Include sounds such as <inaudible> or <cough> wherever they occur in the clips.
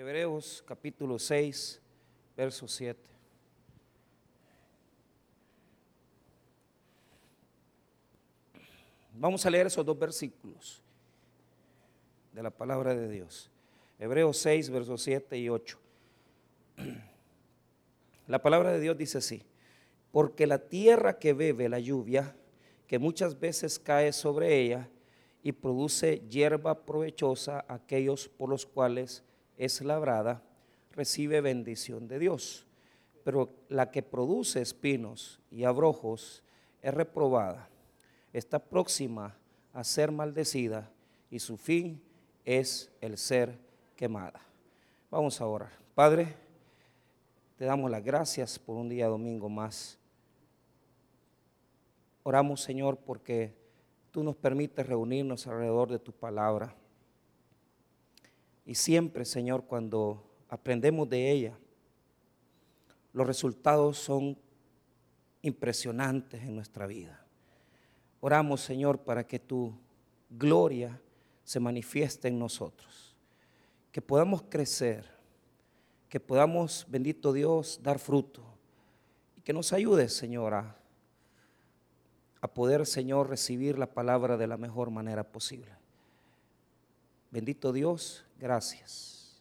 Hebreos capítulo 6, verso 7. Vamos a leer esos dos versículos de la palabra de Dios. Hebreos 6, versos 7 y 8. La palabra de Dios dice así, porque la tierra que bebe la lluvia, que muchas veces cae sobre ella y produce hierba provechosa aquellos por los cuales es labrada, recibe bendición de Dios. Pero la que produce espinos y abrojos es reprobada, está próxima a ser maldecida y su fin es el ser quemada. Vamos a orar. Padre, te damos las gracias por un día domingo más. Oramos, Señor, porque tú nos permites reunirnos alrededor de tu palabra. Y siempre, Señor, cuando aprendemos de ella, los resultados son impresionantes en nuestra vida. Oramos, Señor, para que tu gloria se manifieste en nosotros, que podamos crecer, que podamos, bendito Dios, dar fruto y que nos ayudes, Señor, a, a poder, Señor, recibir la palabra de la mejor manera posible. Bendito Dios, gracias.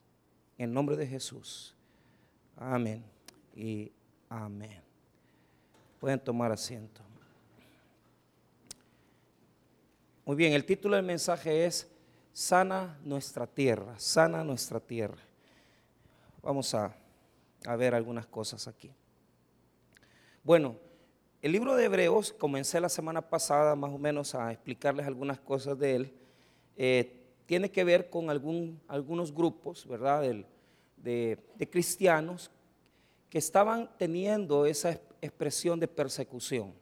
En nombre de Jesús. Amén y amén. Pueden tomar asiento. Muy bien, el título del mensaje es Sana nuestra tierra, sana nuestra tierra. Vamos a, a ver algunas cosas aquí. Bueno, el libro de Hebreos, comencé la semana pasada más o menos a explicarles algunas cosas de él. Eh, tiene que ver con algún, algunos grupos, ¿verdad?, de, de, cristianos que estaban teniendo esa expresión de persecución.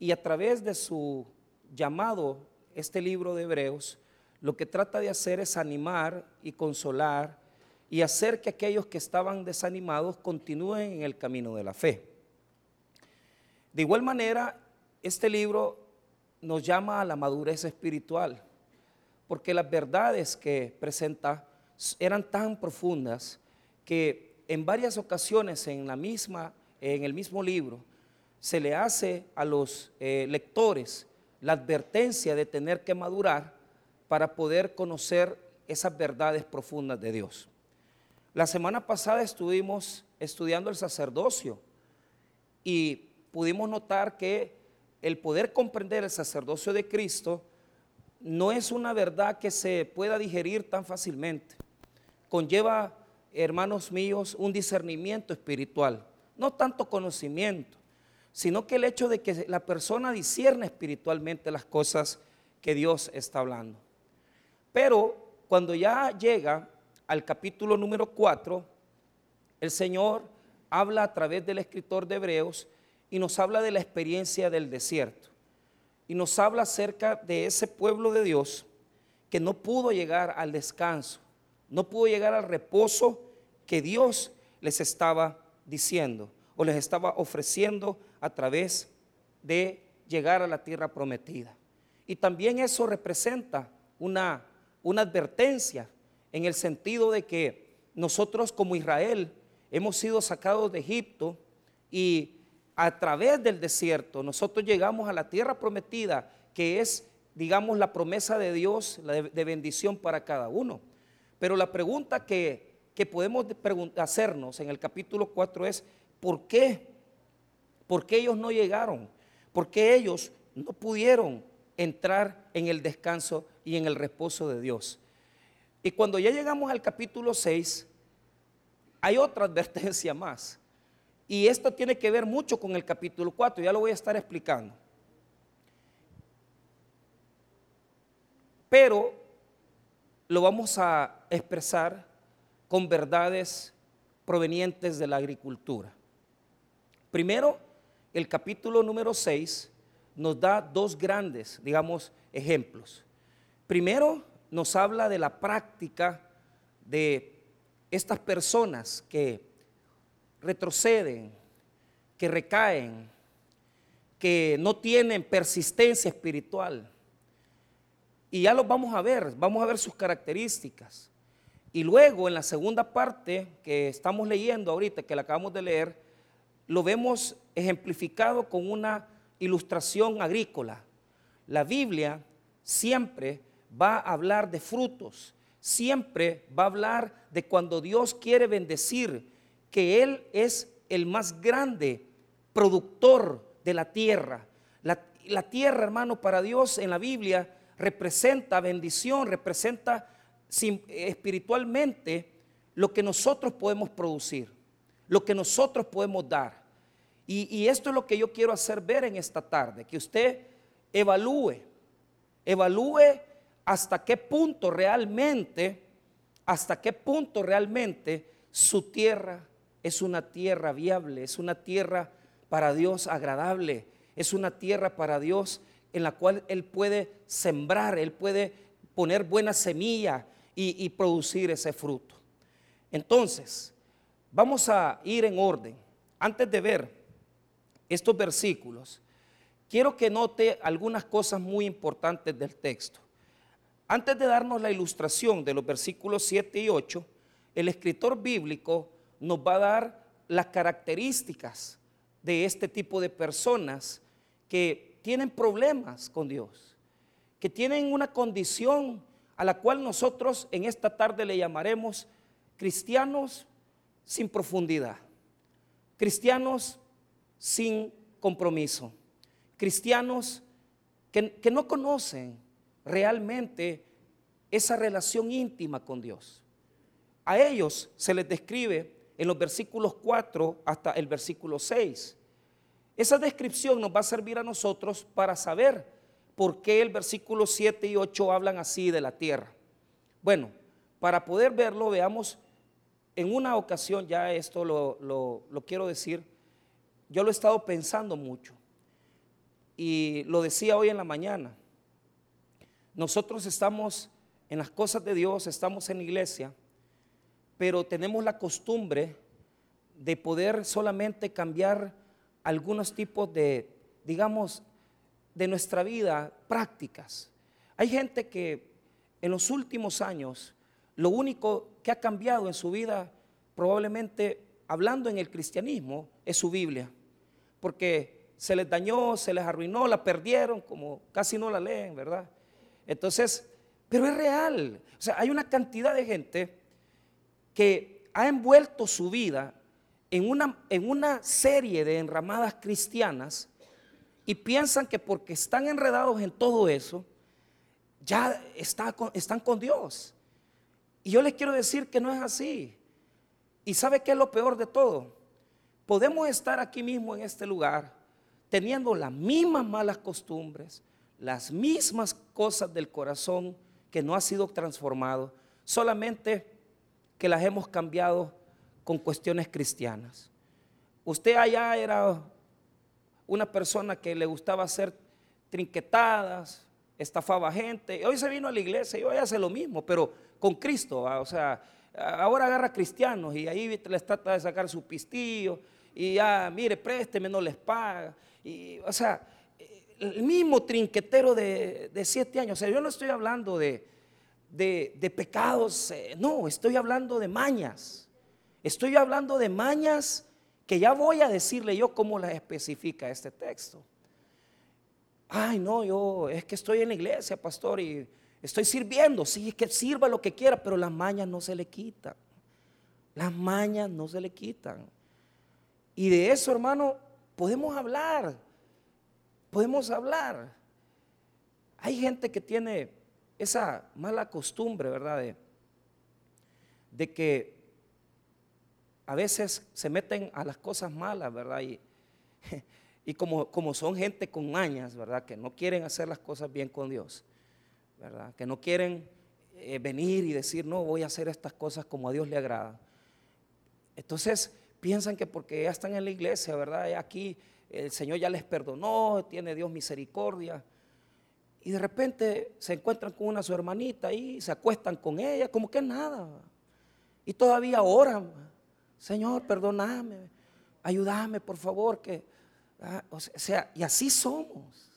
Y a través de su llamado, este libro de Hebreos, lo que trata de hacer es animar y consolar y hacer que aquellos que estaban desanimados continúen en el camino de la fe. De igual manera, este libro nos llama a la madurez espiritual porque las verdades que presenta eran tan profundas que en varias ocasiones en, la misma, en el mismo libro se le hace a los eh, lectores la advertencia de tener que madurar para poder conocer esas verdades profundas de Dios. La semana pasada estuvimos estudiando el sacerdocio y pudimos notar que el poder comprender el sacerdocio de Cristo no es una verdad que se pueda digerir tan fácilmente. Conlleva, hermanos míos, un discernimiento espiritual, no tanto conocimiento, sino que el hecho de que la persona discierne espiritualmente las cosas que Dios está hablando. Pero cuando ya llega al capítulo número 4, el Señor habla a través del escritor de Hebreos y nos habla de la experiencia del desierto y nos habla acerca de ese pueblo de Dios que no pudo llegar al descanso, no pudo llegar al reposo que Dios les estaba diciendo o les estaba ofreciendo a través de llegar a la tierra prometida. Y también eso representa una, una advertencia en el sentido de que nosotros como Israel hemos sido sacados de Egipto y a través del desierto, nosotros llegamos a la tierra prometida, que es, digamos, la promesa de Dios de bendición para cada uno. Pero la pregunta que, que podemos hacernos en el capítulo 4 es, ¿por qué? ¿Por qué ellos no llegaron? ¿Por qué ellos no pudieron entrar en el descanso y en el reposo de Dios? Y cuando ya llegamos al capítulo 6, hay otra <laughs> advertencia más. Y esto tiene que ver mucho con el capítulo 4, ya lo voy a estar explicando. Pero lo vamos a expresar con verdades provenientes de la agricultura. Primero, el capítulo número 6 nos da dos grandes, digamos, ejemplos. Primero, nos habla de la práctica de estas personas que retroceden, que recaen, que no tienen persistencia espiritual. Y ya los vamos a ver, vamos a ver sus características. Y luego en la segunda parte que estamos leyendo ahorita, que la acabamos de leer, lo vemos ejemplificado con una ilustración agrícola. La Biblia siempre va a hablar de frutos, siempre va a hablar de cuando Dios quiere bendecir, que Él es el más grande productor de la tierra. La, tierra, hermano, para Dios en la Biblia representa bendición, representa espiritualmente lo que nosotros podemos producir, lo que nosotros podemos dar. Y, esto es lo que yo quiero hacer ver en esta tarde, que usted evalúe, evalúe hasta qué punto realmente, hasta qué punto realmente su tierra es una tierra viable, es una tierra para Dios agradable, es una tierra para Dios en la cual Él puede sembrar, Él puede poner buena semilla y, producir ese fruto. Entonces, vamos a ir en orden. Antes de ver estos versículos, quiero que note algunas cosas muy importantes del texto. Antes de darnos la ilustración de los versículos 7 y 8, el escritor bíblico nos va a dar las características de este tipo de personas que tienen problemas con Dios, que tienen una condición a la cual nosotros en esta tarde le llamaremos cristianos sin profundidad, cristianos sin compromiso. Cristianos que, no conocen realmente esa relación íntima con Dios. A ellos se les describe en los versículos 4 hasta el versículo 6. Esa descripción nos va a servir a nosotros para saber por qué el versículo 7 y 8 hablan así de la tierra. Bueno, para poder verlo, veamos en una ocasión, ya esto lo, lo quiero decir, yo lo he estado pensando mucho y lo decía hoy en la mañana. Nosotros estamos en las cosas de Dios, estamos en la iglesia, pero tenemos la costumbre de poder solamente cambiar algunos tipos de, digamos, de nuestra vida prácticas. Hay gente que en los últimos años lo único que ha cambiado en su vida, probablemente hablando en el cristianismo, es su Biblia porque se les dañó, se les arruinó, la perdieron, como casi no la leen, ¿verdad? Entonces, pero es real. O sea, hay una cantidad de gente que ha envuelto su vida en una, en una serie de enramadas cristianas y piensan que porque están enredados en todo eso, ya está están con Dios. Y yo les quiero decir que no es así. ¿Y sabe qué es lo peor de todo? podemos estar aquí mismo en este lugar teniendo las mismas malas costumbres, las mismas cosas del corazón que no ha sido transformado, solamente que las hemos cambiado con cuestiones cristianas. Usted allá era una persona que le gustaba hacer trinquetadas, estafaba gente, hoy se vino a la iglesia y hoy hace lo mismo, pero con Cristo, o sea, ahora agarra cristianos y ahí les trata de sacar su pistillo, y ya, mire, présteme, no les paga. Y, o sea, el mismo trinquetero de, siete años. O sea, yo no estoy hablando de, de, pecados, eh, no, estoy hablando de mañas. Estoy hablando de mañas que ya voy a decirle yo cómo las especifica este texto. Ay, no, yo es que estoy en la iglesia, pastor, y estoy sirviendo. Sí, es que sirva lo que quiera, pero las mañas no se le quitan. Las mañas no se le quitan. Y de eso, hermano, podemos hablar. Podemos hablar. Hay gente que tiene esa mala costumbre, ¿verdad? De, que a veces se meten a las cosas malas, ¿verdad? <laughs> Y, como, como, son gente con mañas, ¿verdad? Que no quieren hacer las cosas bien con Dios, ¿verdad? Que no quieren eh, venir y decir, no, voy a hacer estas cosas como a Dios le agrada. Entonces, piensan que porque ya están en la iglesia, ¿verdad? aquí el Señor ya les perdonó, tiene Dios misericordia. Y de repente se encuentran con una su hermanita y se acuestan con ella, como que nada. Y todavía oran, Señor, perdóname, ayúdame, por favor, que o sea, y así somos.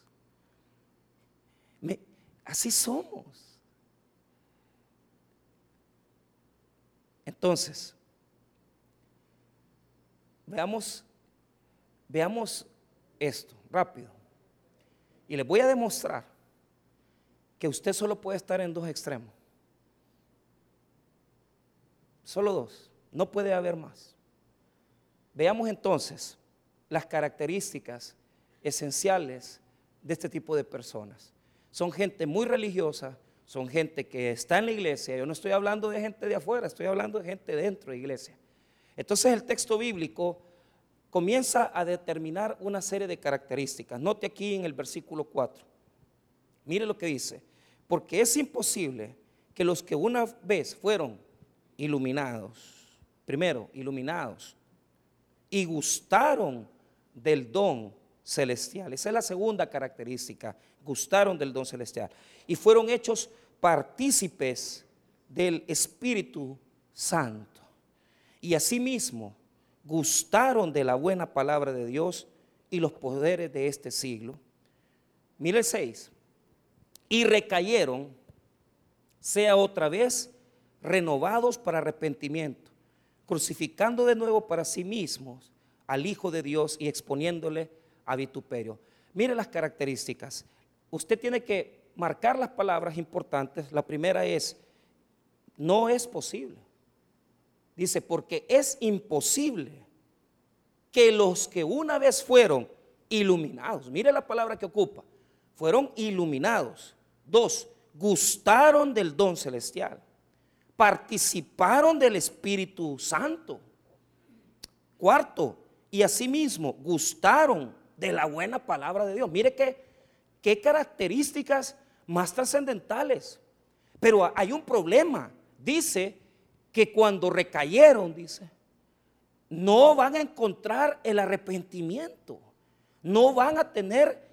así somos. Entonces, veamos, veamos esto rápido. Y les voy a demostrar que usted solo puede estar en dos extremos. Solo dos. No puede haber más. Veamos entonces las características esenciales de este tipo de personas. Son gente muy religiosa, son gente que está en la iglesia. Yo no estoy hablando de gente de afuera, estoy hablando de gente dentro de la iglesia. Entonces el texto bíblico comienza a determinar una serie de características. Note aquí en el versículo 4. Mire lo que dice. Porque es imposible que los que una vez fueron iluminados, primero, iluminados, y gustaron del don celestial. Esa es la segunda característica, gustaron del don celestial. Y fueron hechos partícipes del Espíritu Santo. Y asimismo, gustaron de la buena palabra de Dios y los poderes de este siglo. Mire el 6. Y recayeron, sea otra vez, renovados para arrepentimiento, crucificando de nuevo para sí mismos al Hijo de Dios y exponiéndole a vituperio. Mire las características. Usted tiene que marcar las palabras importantes. La primera es, no es posible. Dice, porque es imposible que los que una vez fueron iluminados, mire la palabra que ocupa, fueron iluminados. Dos, gustaron del don celestial, participaron del Espíritu Santo. Cuarto, y asimismo gustaron de la buena palabra de Dios. Mire qué, qué características más trascendentales. Pero hay un problema. Dice que cuando recayeron, dice, no van a encontrar el arrepentimiento. No van a tener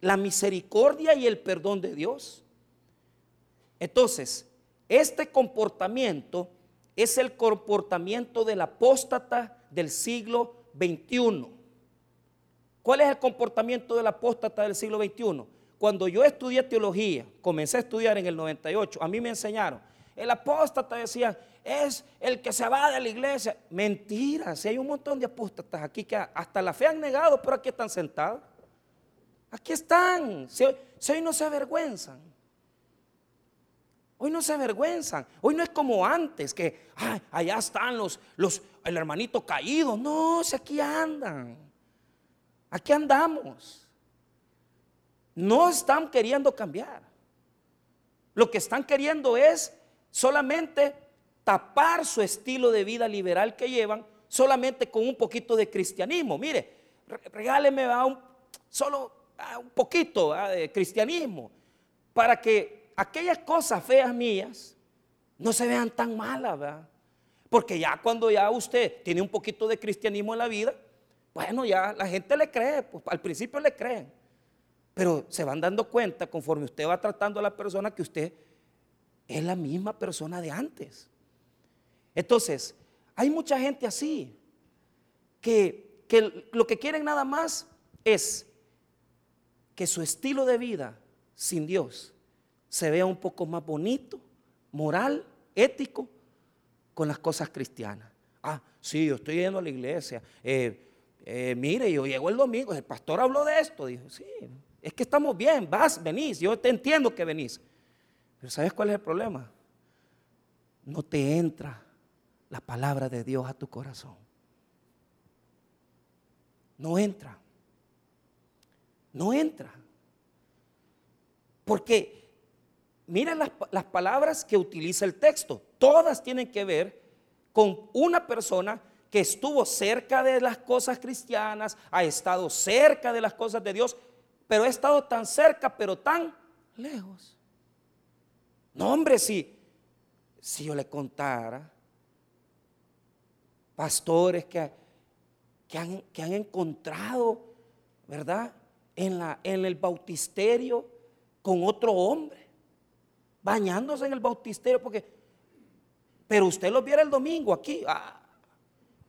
la misericordia y el perdón de Dios. Entonces, este comportamiento es el comportamiento del apóstata del siglo 21. ¿Cuál es el comportamiento del apóstata del siglo XXI? Cuando yo estudié teología, comencé a estudiar en el 98, a mí me enseñaron, el apóstata decía, es el que se va de la iglesia. Mentira, si hay un montón de apóstatas aquí que hasta la fe han negado, pero aquí están sentados. Aquí están, si hoy, no se avergüenzan. Hoy no se avergüenzan. Hoy no es como antes, que allá están los, los, el hermanito caído. No, si aquí andan. Aquí andamos. No están queriendo cambiar. Lo que están queriendo es solamente tapar su estilo de vida liberal que llevan solamente con un poquito de cristianismo. Mire, regáleme a un, solo un poquito de cristianismo para que aquellas cosas feas mías no se vean tan malas. Porque ya cuando ya usted tiene un poquito de cristianismo en la vida, bueno, ya la gente le cree, pues al principio le creen, pero se van dando cuenta conforme usted va tratando a la persona que usted es la misma persona de antes. Entonces, hay mucha gente así, que, que lo que quieren nada más es que su estilo de vida sin Dios se vea un poco más bonito, moral, ético, con las cosas cristianas. Ah, sí, yo estoy yendo a la iglesia. Eh, eh, mire, yo llego el domingo, el pastor habló de esto. Dijo, sí, es que estamos bien, vas, venís, yo te entiendo que venís. Pero ¿sabes cuál es el problema? No te entra la palabra de Dios a tu corazón. No entra. No entra. Porque miren las, las, palabras que utiliza el texto. Todas tienen que ver con una persona que estuvo cerca de las cosas cristianas, ha estado cerca de las cosas de Dios, pero ha estado tan cerca, pero tan lejos. No, hombre, si, si yo le contara pastores que, que, han, que han encontrado, ¿verdad? En, la, en el bautisterio con otro hombre, bañándose en el bautisterio, porque, pero usted lo viera el domingo aquí, ah,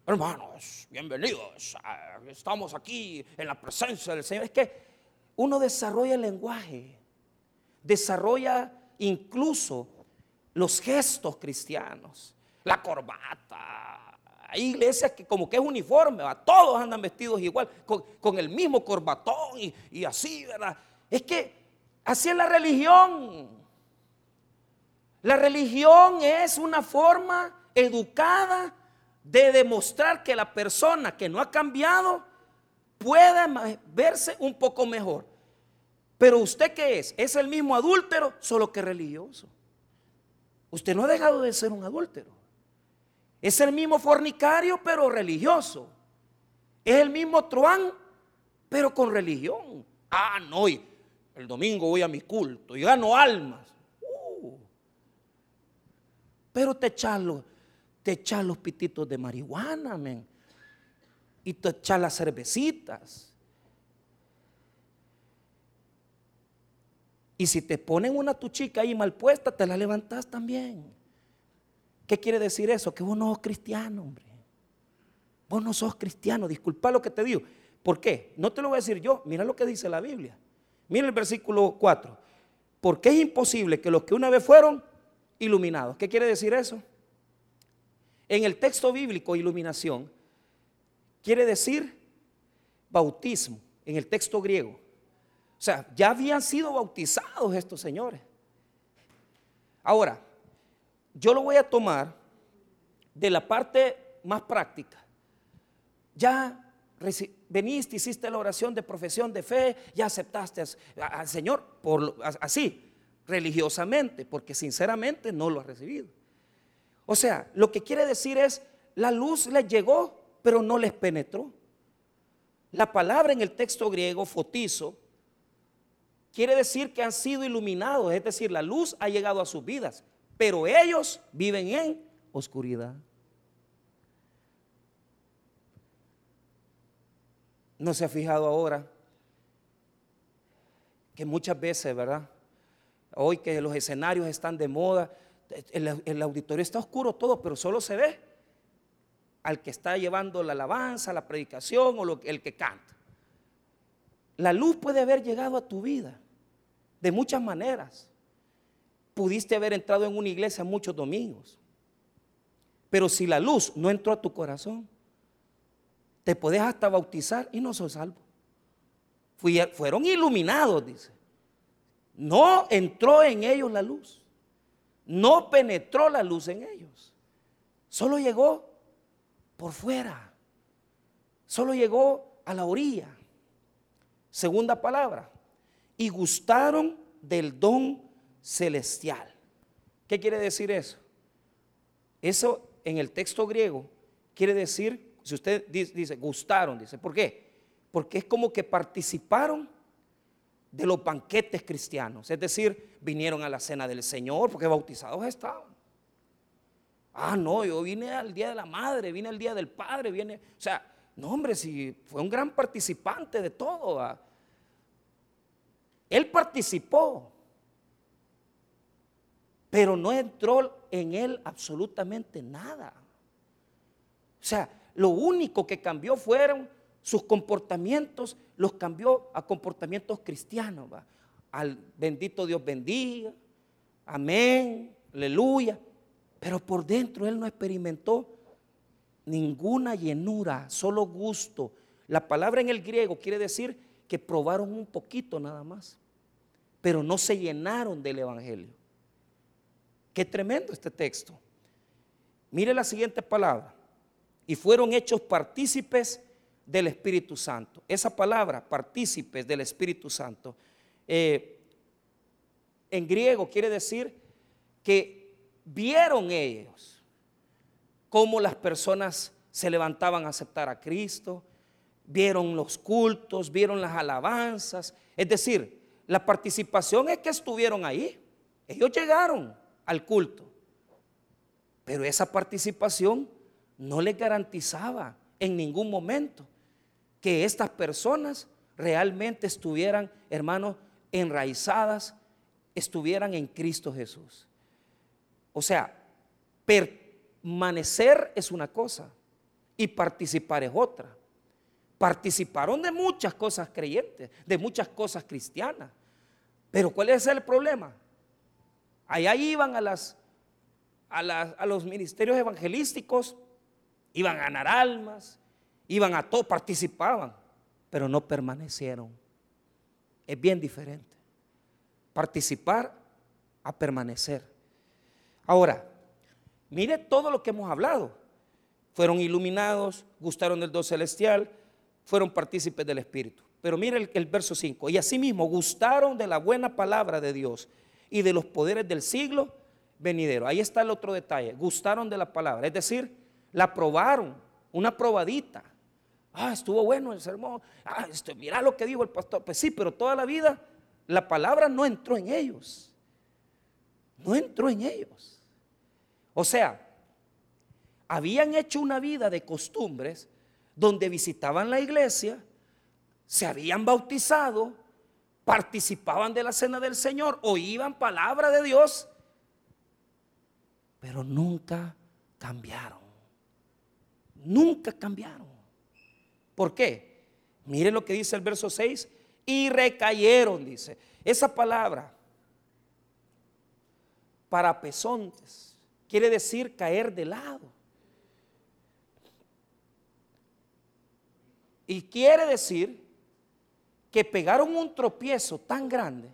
Hermanos, bienvenidos. Ah, estamos aquí en la presencia del Señor. Es que uno desarrolla el lenguaje, desarrolla incluso los gestos cristianos. la corbata. Hay iglesias que como que es uniforme, todos andan vestidos igual, con, el mismo corbatón y, y así, ¿verdad? Es que así es la religión. La religión es una forma educada de demostrar que la persona que no ha cambiado puede verse un poco mejor. Pero usted qué es? Es el mismo adúltero, solo que religioso. Usted no ha dejado de ser un adúltero. Es el mismo fornicario, pero religioso. Es el mismo truán, pero con religión. Ah, no, el domingo voy a mi culto y gano almas. Uh. pero te echas los, te pititos de marihuana, men. Y te echas las cervecitas. Y si te ponen una tuchica ahí mal puesta, te la levantas también. ¿Qué quiere decir eso? Que vos no sos cristiano, hombre. Vos no sos cristiano. Disculpa lo que te digo. ¿Por qué? No te lo voy a decir yo. Mira lo que dice la Biblia. Mira el versículo 4. Porque es imposible que los que una vez fueron iluminados. ¿Qué quiere decir eso? En el texto bíblico, iluminación, quiere decir bautismo, en el texto griego. O sea, ya habían sido bautizados estos señores. Ahora, yo lo voy a tomar de la parte más práctica. Ya veniste, hiciste la oración de profesión de fe, ya aceptaste al Señor por, así, religiosamente, porque sinceramente no lo has recibido. O sea, lo que quiere decir es, la luz les llegó, pero no les penetró. La palabra en el texto griego, fotizo, quiere decir que han sido iluminados, es decir, la luz ha llegado a sus vidas, pero ellos viven en oscuridad. ¿No se ha fijado ahora que muchas veces, verdad? Hoy que los escenarios están de moda, el, auditorio está oscuro todo, pero solo se ve al que está llevando la alabanza, la predicación o el que canta. La luz puede haber llegado a tu vida de muchas maneras. Pudiste haber entrado en una iglesia muchos domingos. Pero si la luz no entró a tu corazón, te puedes hasta bautizar y no sos salvo. fueron iluminados, dice. No entró en ellos la luz. No penetró la luz en ellos. Solo llegó por fuera. Solo llegó a la orilla. Segunda palabra. Y gustaron del don celestial. ¿Qué quiere decir eso? Eso en el texto griego quiere decir, si usted dice, gustaron, dice, ¿por qué? Porque es como que participaron de los banquetes cristianos. Es decir, vinieron a la cena del Señor porque bautizados estaban. Ah, no, yo vine al día de la madre, vine al día del padre, viene, o sea, no hombre, si fue un gran participante de todo. Él participó, pero no entró en él absolutamente nada. O sea, lo único que cambió fueron sus comportamientos los cambió a comportamientos cristianos. Al bendito Dios bendiga, amén, aleluya. Pero por dentro él no experimentó ninguna llenura, solo gusto. La palabra en el griego quiere decir que probaron un poquito nada más, pero no se llenaron del Evangelio. Qué tremendo este texto. Mire la siguiente palabra. Y fueron hechos partícipes del Espíritu Santo. Esa palabra, partícipes del Espíritu Santo, eh, en griego quiere decir que vieron ellos cómo las personas se levantaban a aceptar a Cristo, vieron los cultos, vieron las alabanzas. Es decir, la participación es que estuvieron ahí. Ellos llegaron al culto. Pero esa participación no les garantizaba en ningún momento que estas personas realmente estuvieran, hermanos, enraizadas, estuvieran en Cristo Jesús. O sea, permanecer es una cosa y participar es otra. Participaron de muchas cosas creyentes, de muchas cosas cristianas. Pero ¿cuál es el problema? Allá iban a las, a, los ministerios evangelísticos, iban a ganar almas, iban a todo, participaban, pero no permanecieron. Es bien diferente. Participar a permanecer. Ahora, mire todo lo que hemos hablado. Fueron iluminados, gustaron del Dios celestial, fueron partícipes del Espíritu. Pero mire el, el verso 5. Y asimismo gustaron de la buena palabra de Dios y de los poderes del siglo venidero. Ahí está el otro detalle. Gustaron de la palabra. Es decir, la probaron, una probadita. Ah, estuvo bueno el sermón. Ah, esto, mira lo que dijo el pastor. Pues sí, pero toda la vida la palabra no entró en ellos. No entró en ellos. O sea, habían hecho una vida de costumbres donde visitaban la iglesia, se habían bautizado, participaban de la cena del Señor, oían palabra de Dios, pero nunca cambiaron. Nunca cambiaron. ¿Por qué? Miren lo que dice el verso 6. Y recayeron, dice. Esa palabra, para pesontes, quiere decir caer de lado. Y quiere decir que pegaron un tropiezo tan grande,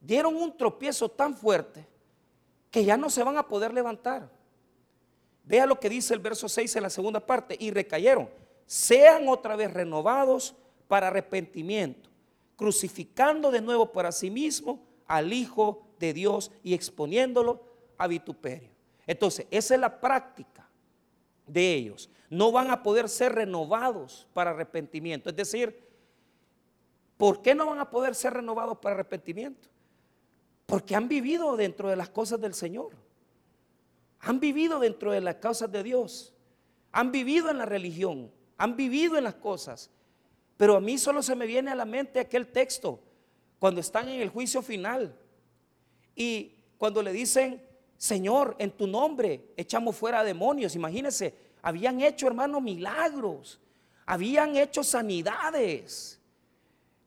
dieron un tropiezo tan fuerte, que ya no se van a poder levantar. Vea lo que dice el verso 6 en la segunda parte, y recayeron, sean otra vez renovados para arrepentimiento, crucificando de nuevo para sí mismo al Hijo de Dios y exponiéndolo a vituperio. Entonces, esa es la práctica de ellos. No van a poder ser renovados para arrepentimiento. Es decir, ¿por qué no van a poder ser renovados para arrepentimiento? Porque han vivido dentro de las cosas del Señor. Han vivido dentro de las causas de Dios. Han vivido en la religión. Han vivido en las cosas. Pero a mí solo se me viene a la mente aquel texto cuando están en el juicio final. Y cuando le dicen, Señor, en tu nombre echamos fuera demonios. Imagínense, habían hecho, hermanos, milagros. Habían hecho sanidades.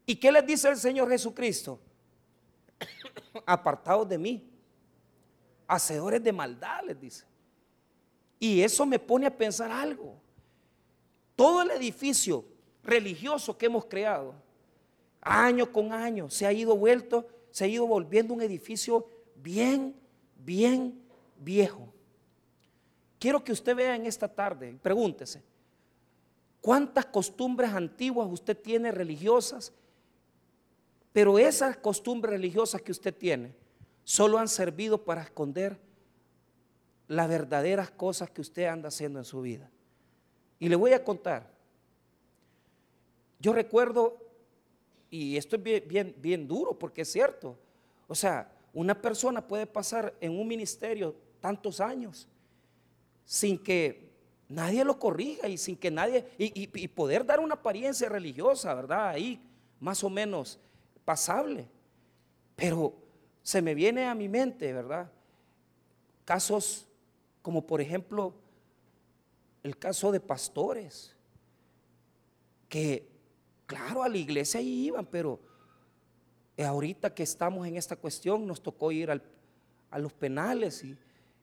¿Y qué les dice el Señor Jesucristo? <coughs> apartados de mí, hacedores de maldad, les dice. Y eso me pone a pensar algo. Todo el edificio religioso que hemos creado, año con año, se ha ido vuelto, se ha ido volviendo un edificio bien, bien viejo. Quiero que usted vea en esta tarde, pregúntese, ¿cuántas costumbres antiguas usted tiene religiosas pero esas costumbres religiosas que usted tiene solo han servido para esconder las verdaderas cosas que usted anda haciendo en su vida. Y le voy a contar. Yo recuerdo, y esto es bien, bien, duro porque es cierto, o sea, una persona puede pasar en un ministerio tantos años sin que nadie lo corrija y sin que nadie, y, y poder dar una apariencia religiosa, ¿verdad? Ahí más o menos pasable. Pero se me viene a mi mente, ¿verdad? Casos como por ejemplo el caso de pastores, que claro, a la iglesia ahí iban, pero ahorita que estamos en esta cuestión nos tocó ir a los penales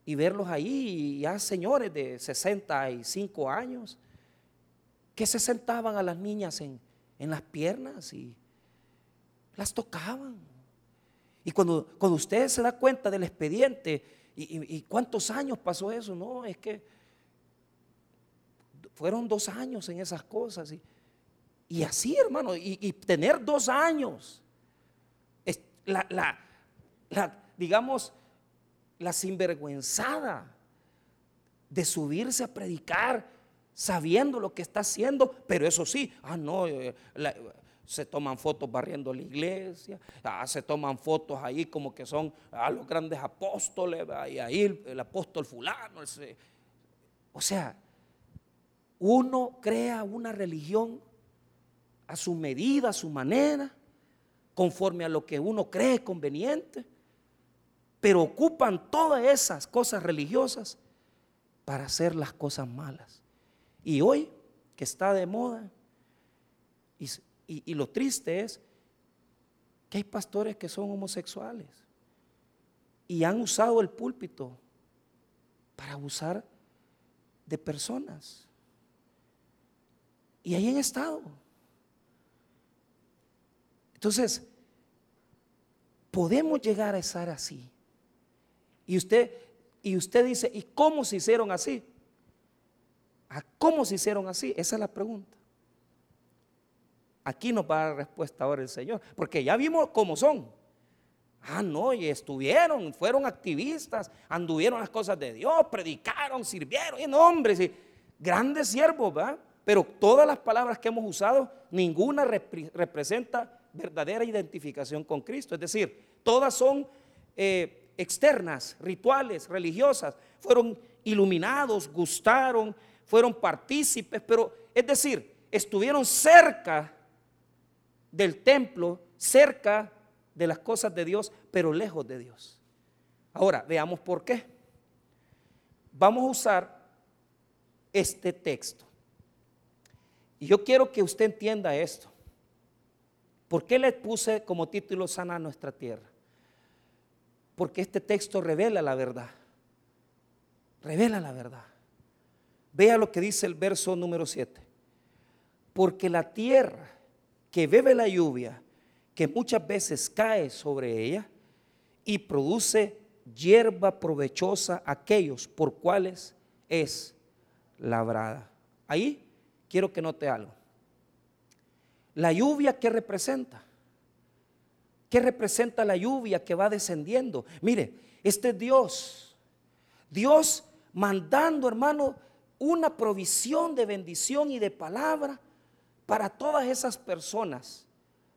y, verlos ahí, y ya señores de 65 años, que se sentaban a las niñas en, en las piernas y las tocaban. Y cuando, cuando usted se da cuenta del expediente y, cuántos años pasó eso, no, es que fueron dos años en esas cosas. Y, así, hermano, y, tener dos años, la, la, digamos, la sinvergüenzada de subirse a predicar sabiendo lo que está haciendo, pero eso sí, ah, no, eh, se toman fotos barriendo la iglesia, ah, se toman fotos ahí como que son a ah, los grandes apóstoles, y ahí el, apóstol fulano. o sea, uno crea una religión a su medida, a su manera, conforme a lo que uno cree conveniente, pero ocupan todas esas cosas religiosas para hacer las cosas malas. Y hoy, que está de moda, y, lo triste es que hay pastores que son homosexuales y han usado el púlpito para abusar de personas. Y ahí han estado. Entonces, podemos llegar a estar así. Y usted, y usted dice, ¿y cómo se hicieron así? ¿A cómo se hicieron así? Esa es la pregunta. Aquí nos va a dar respuesta ahora el Señor, porque ya vimos cómo son. Ah, no, y estuvieron, fueron activistas, anduvieron las cosas de Dios, predicaron, sirvieron, y nombres, y grandes siervos, ¿verdad? Pero todas las palabras que hemos usado, ninguna representa verdadera identificación con Cristo. Es decir, todas son eh, externas, rituales, religiosas. Fueron iluminados, gustaron, fueron partícipes, pero es decir, estuvieron cerca del templo, cerca de las cosas de Dios, pero lejos de Dios. Ahora, veamos por qué. Vamos a usar este texto. Y yo quiero que usted entienda esto. ¿Por qué le puse como título Sana nuestra tierra? Porque este texto revela la verdad. Revela la verdad. Vea lo que dice el verso número 7. Porque la tierra que bebe la lluvia, que muchas veces cae sobre ella y produce hierba provechosa a aquellos por cuales es labrada. Ahí quiero que note algo. La lluvia, ¿qué representa? ¿Qué representa la lluvia que va descendiendo? Mire, este Dios, Dios mandando, hermano, una provisión de bendición y de palabra para todas esas personas,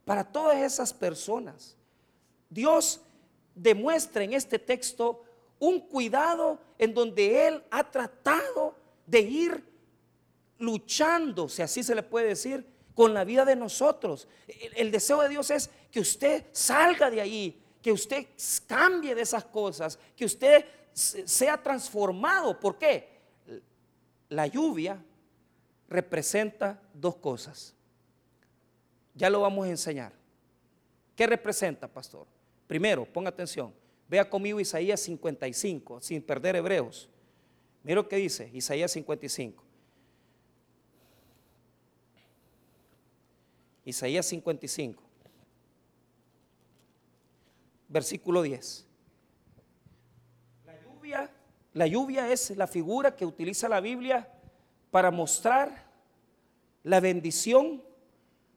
para todas esas personas. Dios demuestra en este texto un cuidado en donde Él ha tratado de ir luchando, si así se le puede decir, con la vida de nosotros. El, deseo de Dios es que usted salga de ahí, que usted cambie de esas cosas, que usted sea transformado. ¿Por qué? La lluvia representa dos cosas. Ya lo vamos a enseñar. ¿Qué representa, pastor? Primero, ponga atención. Vea conmigo Isaías 55, sin perder Hebreos. Mira lo que dice Isaías 55. Isaías 55, versículo 10. La lluvia, la lluvia es la figura que utiliza la Biblia para mostrar la bendición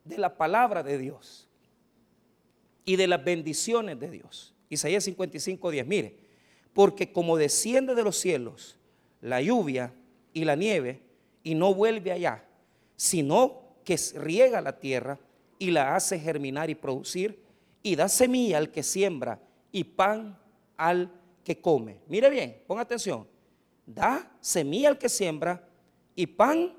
de la palabra de Dios y de las bendiciones de Dios. Isaías 55, 10. Mire, porque como desciende de los cielos la lluvia y la nieve y no vuelve allá, sino que riega la tierra y la hace germinar y producir, y da semilla al que siembra y pan al que come. Mire bien, ponga atención. Da semilla al que siembra y pan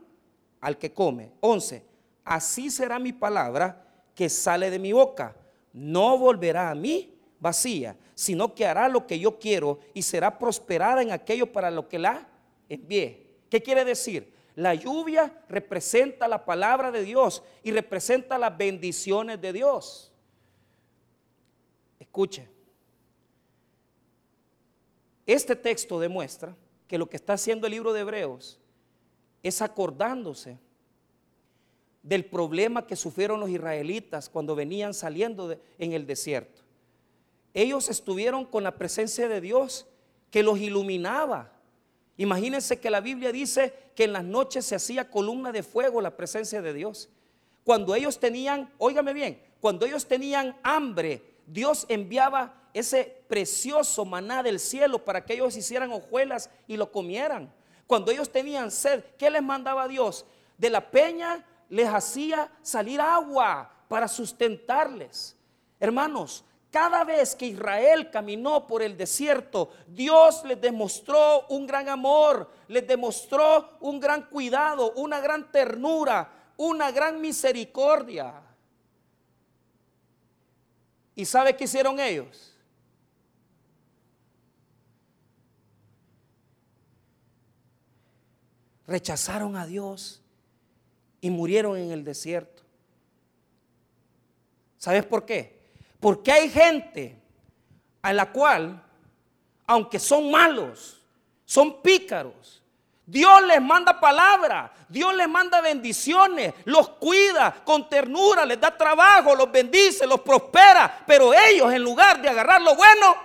al que come. 11. Así será mi palabra que sale de mi boca. No volverá a mí vacía, sino que hará lo que yo quiero y será prosperada en aquello para lo que la envié. ¿Qué quiere decir? La lluvia representa la palabra de Dios y representa las bendiciones de Dios. Escuche. Este texto demuestra que lo que está haciendo el libro de Hebreos es acordándose del problema que sufrieron los israelitas cuando venían saliendo en el desierto. Ellos estuvieron con la presencia de Dios que los iluminaba, Imagínense que la Biblia dice que en las noches se hacía columna de fuego la presencia de Dios. Cuando ellos tenían, óigame bien, cuando ellos tenían hambre, Dios enviaba ese precioso maná del cielo para que ellos hicieran hojuelas y lo comieran. Cuando ellos tenían sed, ¿qué les mandaba Dios? De la peña les hacía salir agua para sustentarles. Hermanos, cada vez que Israel caminó por el desierto, Dios les demostró un gran amor, les demostró un gran cuidado, una gran ternura, una gran misericordia. ¿Y sabe qué hicieron ellos? Rechazaron a Dios y murieron en el desierto. ¿Sabes por qué? Porque hay gente a la cual, aunque son malos, son pícaros. Dios les manda palabra, Dios les manda bendiciones, los cuida con ternura, les da trabajo, los bendice, los prospera, pero ellos en lugar de agarrar lo bueno,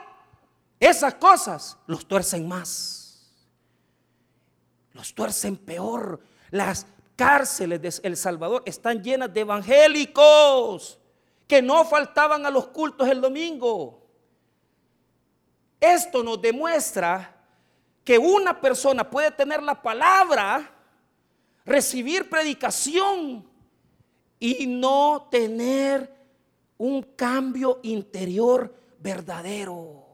esas cosas los tuercen más. Los tuercen peor. Las cárceles de El Salvador están llenas de evangélicos que no faltaban a los cultos el domingo. Esto nos demuestra que una persona puede tener la palabra, recibir predicación y no tener un cambio interior verdadero,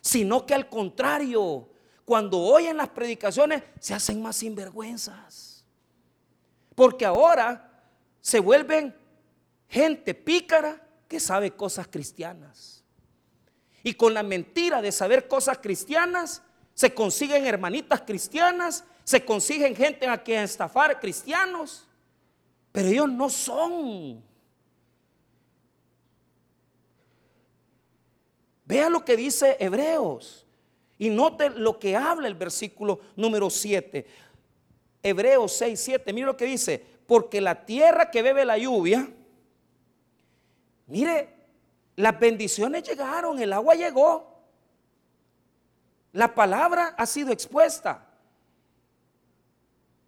sino que al contrario, cuando oyen las predicaciones se hacen más sinvergüenzas, porque ahora se vuelven gente pícara que sabe cosas cristianas. Y con la mentira de saber cosas cristianas, se consiguen hermanitas cristianas, se consiguen gente a quien estafar cristianos, pero ellos no son. Vea lo que dice Hebreos y note lo que habla el versículo número 7. Hebreos 6, 7, mire lo que dice, porque la tierra que bebe la lluvia, mire, las bendiciones llegaron, el agua llegó, la palabra ha sido expuesta.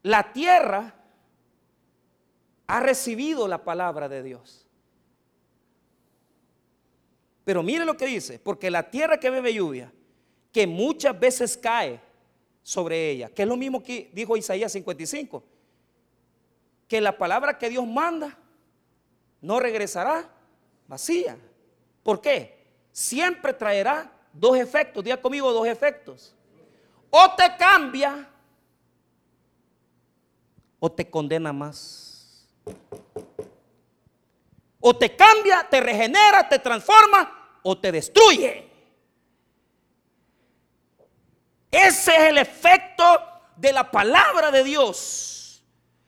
La tierra ha recibido la palabra de Dios. Pero mire lo que dice, porque la tierra que bebe lluvia, que muchas veces cae sobre ella, que es lo mismo que dijo Isaías 55, que la palabra que Dios manda no regresará vacía. ¿Por qué? Siempre traerá dos efectos, diga conmigo dos efectos. O te cambia o te condena más. O te cambia, te regenera, te transforma o te destruye. Ese es el efecto de la palabra de Dios.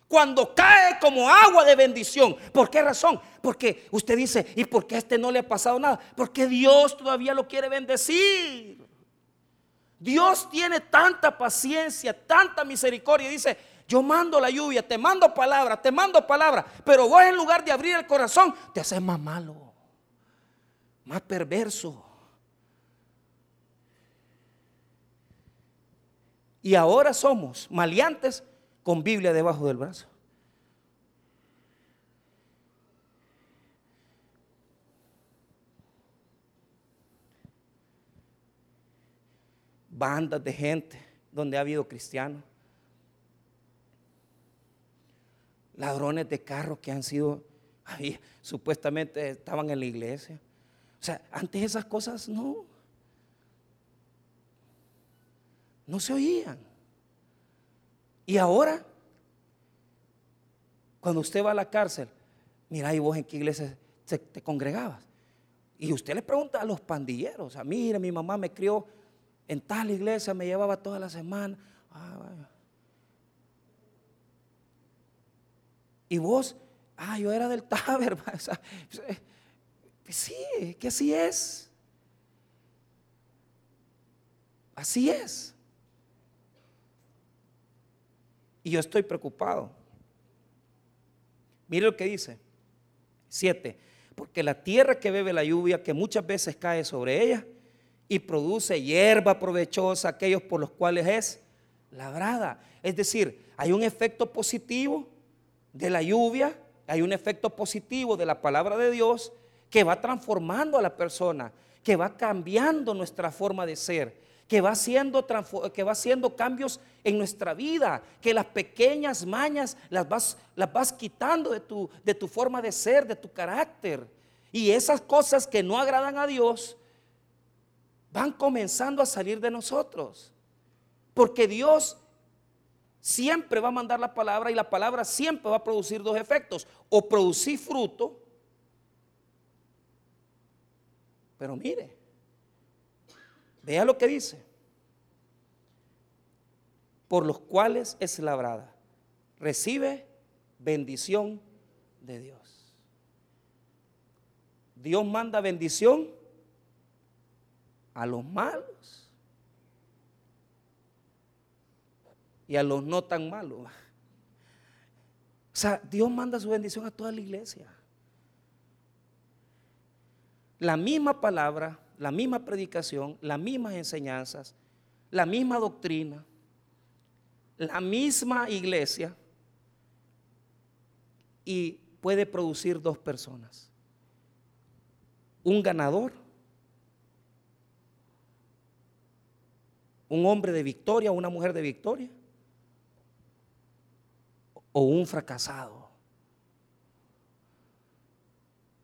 Cuando cae como agua de bendición. ¿Por qué razón? Porque usted dice, ¿y por qué a este no le ha pasado nada? Porque Dios todavía lo quiere bendecir. Dios tiene tanta paciencia, tanta misericordia. Dice, yo mando la lluvia, te mando palabra, te mando palabra. Pero vos en lugar de abrir el corazón, te haces más malo, más perverso. Y ahora somos maleantes con Biblia debajo del brazo. bandas de gente donde ha habido cristianos. Ladrones de carros que han sido, supuestamente estaban en la iglesia. O sea, antes esas cosas no, no se oían. Y ahora, cuando usted va a la cárcel, mira, y vos en qué iglesia te, congregabas. Y usted le pregunta a los pandilleros, o sea, mire, mi mamá me crió en tal iglesia me llevaba toda la semana. Ah, y vos, ah, yo era del Taber. <laughs> sí, que así es. Así es. Y yo estoy preocupado. Mire lo que dice. Siete. Porque la tierra que bebe la lluvia, que muchas veces cae sobre ella, y produce hierba provechosa aquellos por los cuales es labrada. Es decir, hay un efecto positivo de la lluvia, hay un efecto positivo de la palabra de Dios que va transformando a la persona, que va cambiando nuestra forma de ser, que va haciendo, que va haciendo cambios en nuestra vida, que las pequeñas mañas las vas, las vas quitando de tu, de tu forma de ser, de tu carácter. Y esas cosas que no agradan a Dios, van comenzando a salir de nosotros. Porque Dios siempre va a mandar la palabra y la palabra siempre va a producir dos efectos. O producir fruto, pero mire, vea lo que dice. Por los cuales es labrada. Recibe bendición de Dios. Dios manda bendición a los malos y a los no tan malos. O sea, Dios manda su bendición a toda la iglesia. La misma palabra, la misma predicación, las mismas enseñanzas, la misma doctrina, la misma iglesia y puede producir dos personas. Un ganador, un hombre de victoria, una mujer de victoria, o un fracasado.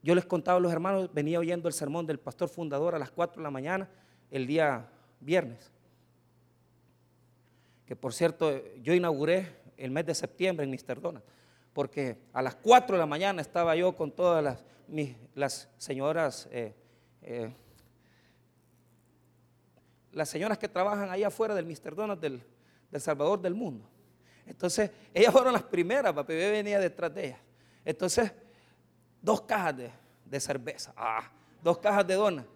Yo les contaba a los hermanos, venía oyendo el sermón del pastor fundador a las 4 de la mañana el día viernes. Que por cierto, yo inauguré el mes de septiembre en Mr. Donald, porque a las 4 de la mañana estaba yo con todas las, las señoras, eh, eh, las señoras que trabajan ahí afuera del Mr. Donald del, del Salvador del mundo. Entonces, ellas fueron las primeras, papi venía detrás de ellas. Entonces, dos cajas de, cerveza, ah, dos cajas de dona.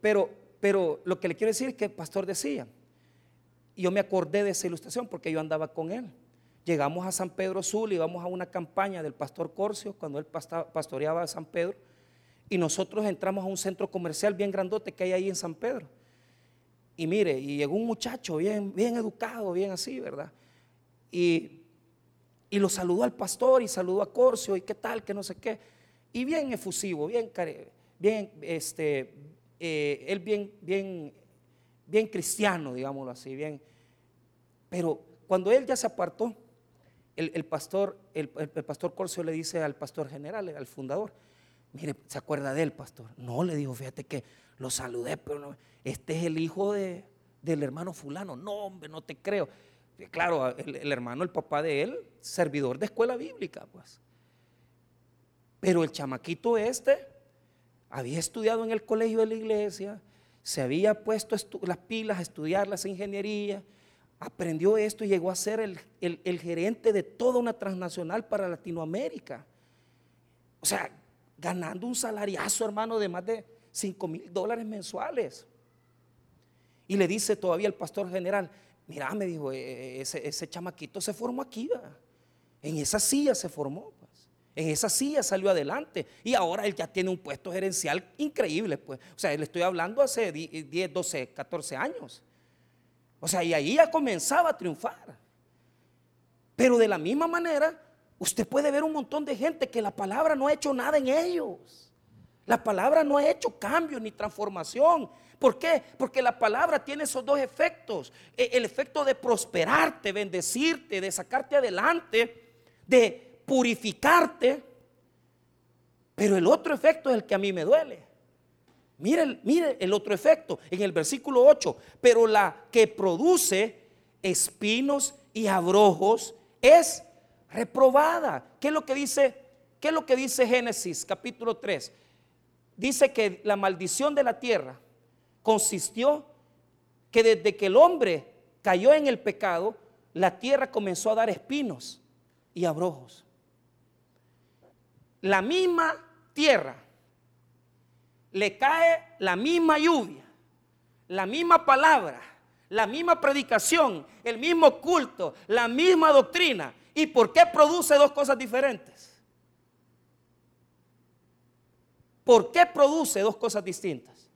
Pero, pero lo que le quiero decir es que el pastor decía, y yo me acordé de esa ilustración porque yo andaba con él. Llegamos a San Pedro Sul, íbamos a una campaña del pastor Corcio cuando él pastoreaba a San Pedro. Y nosotros entramos a un centro comercial bien grandote que hay ahí en San Pedro. Y mire, y llegó un muchacho bien, bien educado, bien así, ¿verdad? Y, lo saludó al pastor y saludó a Corcio y qué tal, que no sé qué. Y bien efusivo, bien, bien, este, eh, él bien, bien, bien cristiano, digámoslo así, bien. Pero cuando él ya se apartó, el, pastor, el, pastor Corcio le dice al pastor general, al fundador, mire, ¿se acuerda de él, pastor? No, le dijo, fíjate que lo saludé, pero no, este es el hijo de, del hermano fulano. No, hombre, no te creo. Claro, el, hermano, el papá de él, servidor de escuela bíblica, pues. Pero el chamaquito este había estudiado en el colegio de la iglesia, se había puesto las pilas a estudiar las ingenierías, aprendió esto y llegó a ser el, gerente de toda una transnacional para Latinoamérica. O sea, ganando un salariazo, hermano, de más de 5 mil dólares mensuales. Y le dice todavía el pastor general, Mira, me dijo, e, e, ese, chamaquito se formó aquí, en esa silla se formó. En esa silla salió adelante y ahora él ya tiene un puesto gerencial increíble, pues. O sea, le estoy hablando hace 10, 12, 14 años. O sea, y ahí ya comenzaba a triunfar. Pero de la misma manera, usted puede ver un montón de gente que la palabra no ha hecho nada en ellos. La palabra no ha hecho cambio ni transformación. ¿Por qué? Porque la palabra tiene esos dos efectos. E, el efecto de prosperarte, bendecirte, de sacarte adelante, de purificarte. Pero el otro efecto es el que a mí me duele. Mire, mire el otro efecto en el versículo 8. Pero la que produce espinos y abrojos es reprobada. ¿Qué es lo que dice? ¿Qué es lo que dice Génesis capítulo 3? Dice que la maldición de la tierra consistió que desde que el hombre cayó en el pecado, la tierra comenzó a dar espinos y abrojos. La misma tierra le cae la misma lluvia, la misma palabra, la misma predicación, el mismo culto, la misma doctrina. ¿Y por qué produce dos cosas diferentes? ¿Por qué produce dos cosas distintas?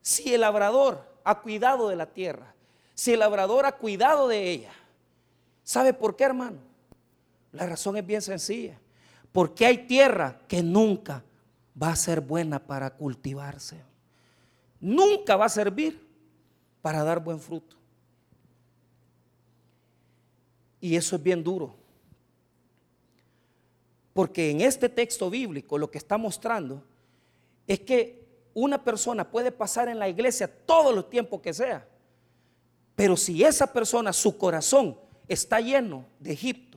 Si el labrador ha cuidado de la tierra, si el labrador ha cuidado de ella, ¿sabe por qué, hermano? La razón es bien sencilla. Porque hay tierra que nunca va a ser buena para cultivarse. Nunca va a servir para dar buen fruto. Y eso es bien duro. Porque en este texto bíblico lo que está mostrando es que una persona puede pasar en la iglesia todo el tiempo que sea, pero si esa persona, su corazón está lleno de Egipto,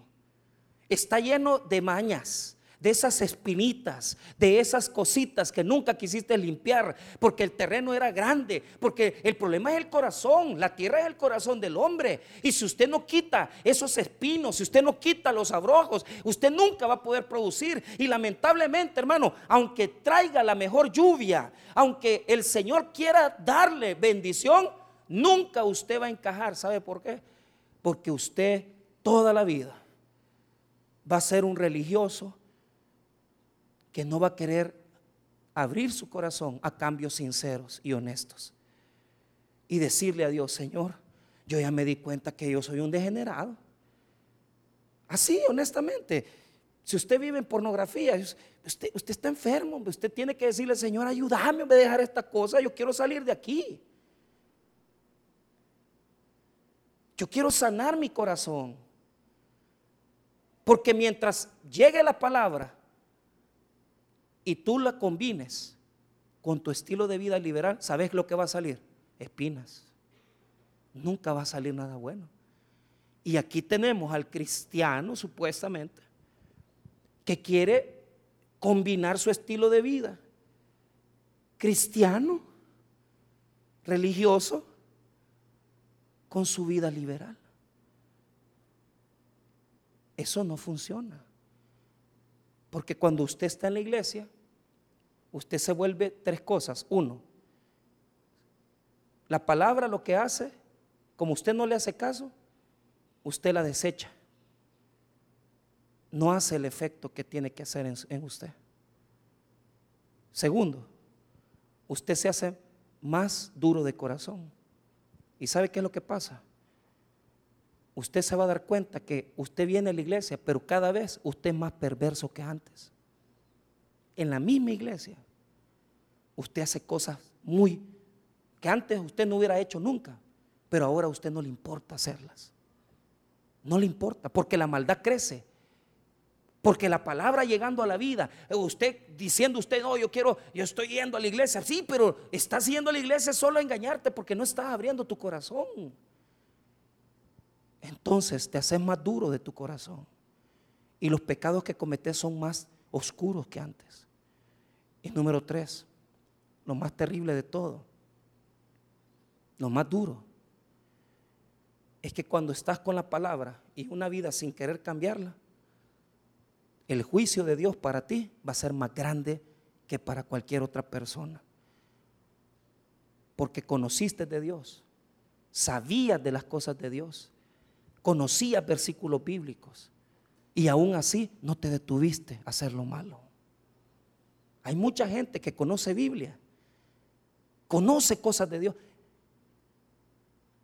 está lleno de mañas, de esas espinitas, de esas cositas que nunca quisiste limpiar, porque el terreno era grande, porque el problema es el corazón, la tierra es el corazón del hombre. Y si usted no quita esos espinos, si usted no quita los abrojos, usted nunca va a poder producir. Y lamentablemente, hermano, aunque traiga la mejor lluvia, aunque el Señor quiera darle bendición, nunca usted va a encajar. ¿Sabe por qué? Porque usted toda la vida va a ser un religioso que no va a querer abrir su corazón a cambios sinceros y honestos. Y decirle a Dios, Señor, yo ya me di cuenta que yo soy un degenerado. Así, honestamente. Si usted vive en pornografía, usted, está enfermo, usted tiene que decirle, Señor, ayúdame a dejar esta cosa, yo quiero salir de aquí. Yo quiero sanar mi corazón. Porque mientras llegue la palabra y tú la combines con tu estilo de vida liberal, ¿sabes lo que va a salir? Espinas. Nunca va a salir nada bueno. Y aquí tenemos al cristiano, supuestamente, que quiere combinar su estilo de vida cristiano, religioso, con su vida liberal. Eso no funciona. Porque cuando usted está en la iglesia, usted se vuelve tres cosas. Uno, la palabra lo que hace, como usted no le hace caso, usted la desecha. No hace el efecto que tiene que hacer en, usted. Segundo, usted se hace más duro de corazón. ¿Y sabe qué es lo que pasa? Usted se va a dar cuenta que usted viene a la iglesia, pero cada vez usted es más perverso que antes. En la misma iglesia, usted hace cosas muy que antes usted no hubiera hecho nunca, pero ahora a usted no le importa hacerlas. No le importa, porque la maldad crece. Porque la palabra llegando a la vida, usted diciendo usted, no, yo quiero, yo estoy yendo a la iglesia, sí, pero estás yendo a la iglesia solo a engañarte porque no estás abriendo tu corazón. Entonces te haces más duro de tu corazón. Y los pecados que cometes son más oscuros que antes. Y número tres, lo más terrible de todo, lo más duro, es que cuando estás con la palabra y una vida sin querer cambiarla, el juicio de Dios para ti va a ser más grande que para cualquier otra persona. Porque conociste de Dios, sabías de las cosas de Dios, conocías versículos bíblicos y aún así no te detuviste a hacer lo malo. Hay mucha gente que conoce Biblia, conoce cosas de Dios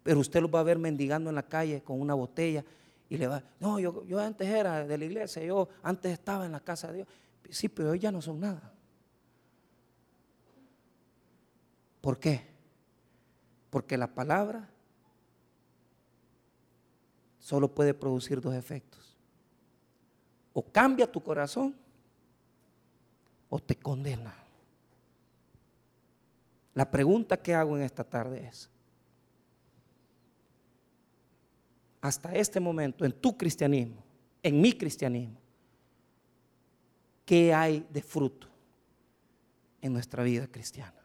pero usted lo va a ver mendigando en la calle con una botella y le va, no, yo, yo antes era de la iglesia, yo antes estaba en la casa de Dios. Sí, pero hoy ya no son nada. ¿Por qué? Porque la palabra solo puede producir dos efectos. O cambia tu corazón o te condena. La pregunta que hago en esta tarde es, hasta este momento en tu cristianismo, en mi cristianismo, ¿qué hay de fruto en nuestra vida cristiana?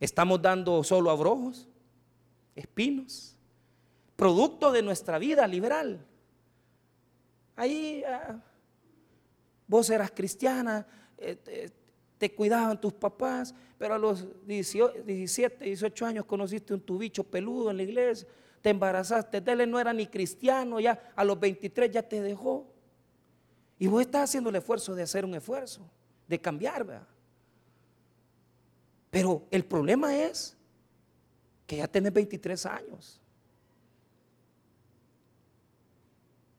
¿Estamos dando solo abrojos, espinos, producto de nuestra vida liberal? Ahí ah, vos eras cristiana, eh, te, cuidaban tus papás, pero a los 17, 18 años conociste un tu bicho peludo en la iglesia te embarazaste, él no era ni cristiano, ya a los 23 ya te dejó. Y vos estás haciendo el esfuerzo de hacer un esfuerzo, de cambiar, ¿verdad? Pero el problema es que ya tenés 23 años.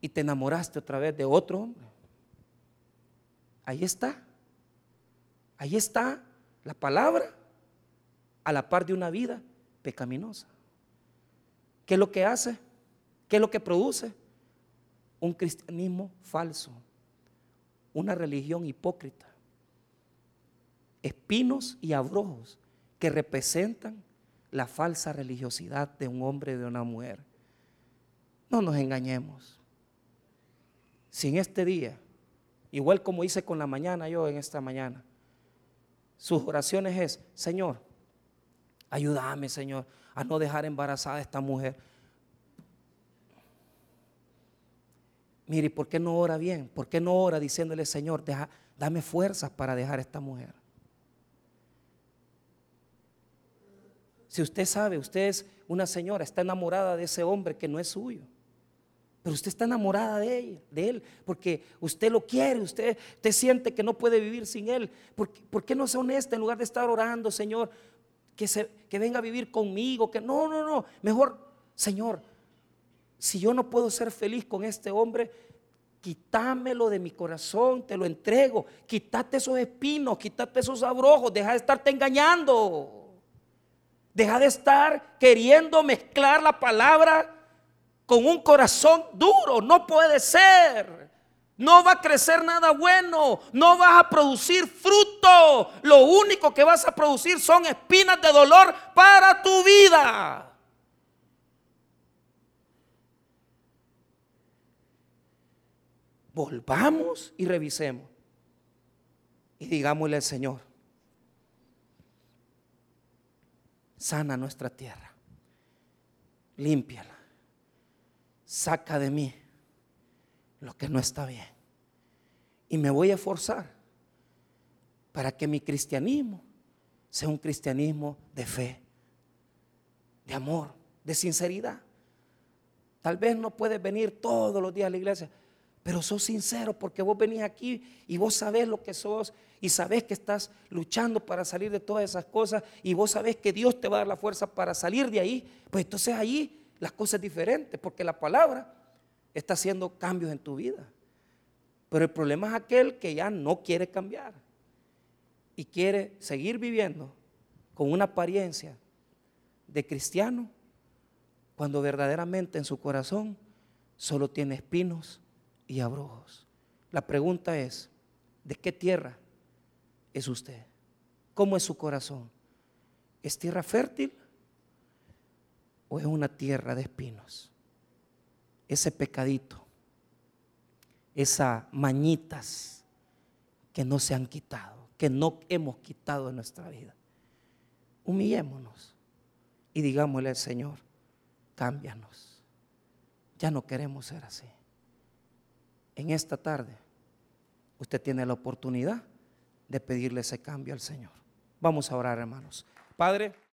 Y te enamoraste otra vez de otro hombre. Ahí está. Ahí está la palabra a la par de una vida pecaminosa. ¿Qué es lo que hace? ¿Qué es lo que produce? Un cristianismo falso, una religión hipócrita, espinos y abrojos que representan la falsa religiosidad de un hombre y de una mujer. No nos engañemos. Si en este día, igual como hice con la mañana yo en esta mañana, sus oraciones es, Señor, ayúdame, Señor a no dejar embarazada a esta mujer. Mire, ¿por qué no ora bien? ¿Por qué no ora diciéndole, Señor, dame fuerzas para dejar a esta mujer? Si usted sabe, usted es una señora, está enamorada de ese hombre que no es suyo, Pero usted está enamorada de, ella, de él, porque usted lo quiere, usted, usted siente que no puede vivir sin él. ¿Por, ¿Por, qué no es honesta en lugar de estar orando, Señor? Que, se, que venga a vivir conmigo, que no, no, no. Mejor, Señor, si yo no puedo ser feliz con este hombre, quítamelo de mi corazón, te lo entrego. Quítate esos espinos, quítate esos abrojos, deja de estarte engañando. Deja de estar queriendo mezclar la palabra con un corazón duro. No puede ser. No va a crecer nada bueno. No vas a producir fruto. Lo único que vas a producir son espinas de dolor para tu vida. Volvamos y revisemos. Y digámosle al Señor, sana nuestra tierra, límpiala, saca de mí lo que no está bien. Y me voy a esforzar para que mi cristianismo sea un cristianismo de fe, de amor, de sinceridad. Tal vez no puedes venir todos los días a la iglesia, pero sos sincero porque vos venís aquí y vos sabés lo que sos y sabés que estás luchando para salir de todas esas cosas y vos sabés que Dios te va a dar la fuerza para salir de ahí. Pues entonces ahí las cosas diferentes porque la palabra está haciendo cambios en tu vida. Pero el problema es aquel que ya no quiere cambiar y quiere seguir viviendo con una apariencia de cristiano cuando verdaderamente en su corazón solo tiene espinos y abrojos. La pregunta es, ¿de qué tierra es usted? ¿Cómo es su corazón? ¿Es tierra fértil o es una tierra de espinos? Ese pecadito, esas mañitas que no se han quitado, que no hemos quitado de nuestra vida. Humillémonos y digámosle al Señor, cámbianos. Ya no queremos ser así en esta tarde usted tiene la oportunidad de pedirle ese cambio al Señor. Vamos a orar, hermanos. Padre.